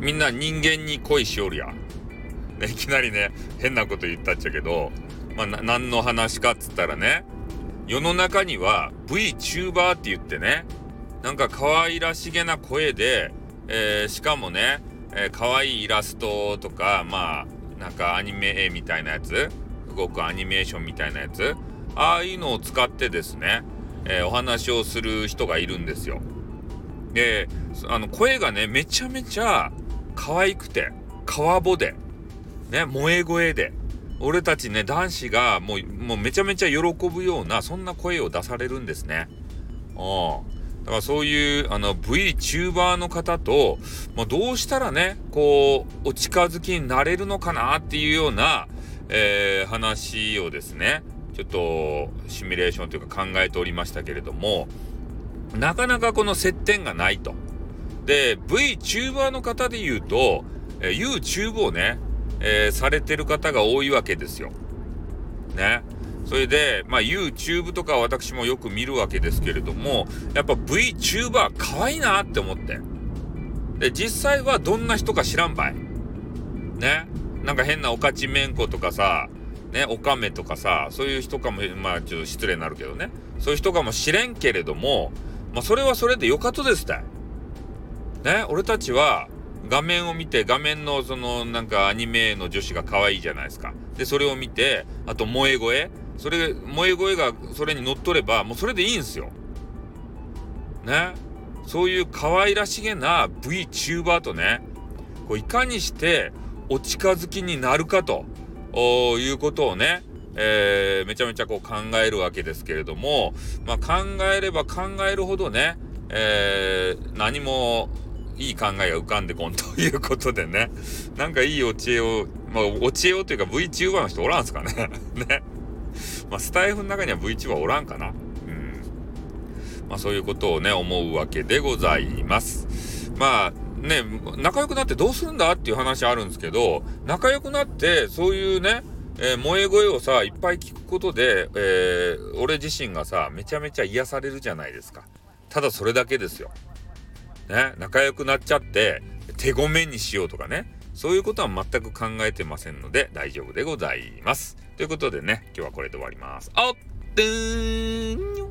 みんな人間に恋しおるやん。ね、いきなりね、変なこと言ったっちゃけど、まあ、何の話かっつったらね、世の中には VTuber って言ってね、なんか可愛らしげな声で、えー、しかもね、えー、可愛いイラストとか、まあ、なんかアニメ絵みたいなやつ、動くアニメーションみたいなやつ、ああいうのを使ってですね、えー、お話をする人がいるんですよ。で、あの、声がね、めちゃめちゃ可愛くて、川ぼで、ね、萌え声で、俺たちね、男子がもう、もうめちゃめちゃ喜ぶような、そんな声を出されるんですね。うん。だからそういう、あの、VTuber の方と、まあ、どうしたらね、こう、お近づきになれるのかなっていうような、えー、話をですね、ちょっと、シミュレーションというか考えておりましたけれども、なかなかこの接点がないと。で、VTuber の方で言うと、え、YouTube をね、えー、されてる方が多いわけですよ。ね。それで、まあ YouTube とか私もよく見るわけですけれども、やっぱ VTuber 可愛いなって思って。で、実際はどんな人か知らんばい。ね。なんか変なおかちめんことかさ、ね、おかめとかさ、そういう人かも、まあちょっと失礼になるけどね。そういう人かもしれんけれども、まあそれはそれでよかとですたい。ね、俺たちは、画面を見て、画面のそのなんかアニメの女子が可愛いじゃないですか。で、それを見て、あと萌え声。それ、萌え声がそれに乗っ取れば、もうそれでいいんですよ。ね。そういう可愛らしげな VTuber とね、こういかにしてお近づきになるかということをね、えー、めちゃめちゃこう考えるわけですけれども、まあ、考えれば考えるほどね、えー、何もいい考えが浮かんでこんということでね、なんかいいお知恵を、まあ、お知恵をというか VTuber の人おらんすかね ね。まあ、スタイフの中には VTuber おらんかな。うん。まあ、そういうことをね、思うわけでございます。まあ、ね、仲良くなってどうするんだっていう話あるんですけど、仲良くなって、そういうね、えー、萌え声をさ、いっぱい聞くことで、えー、俺自身がさ、めちゃめちゃ癒されるじゃないですか。ただそれだけですよ。ね、仲良くなっちゃって、手ごめにしようとかね、そういうことは全く考えてませんので大丈夫でございます。ということでね、今日はこれで終わります。あっ、て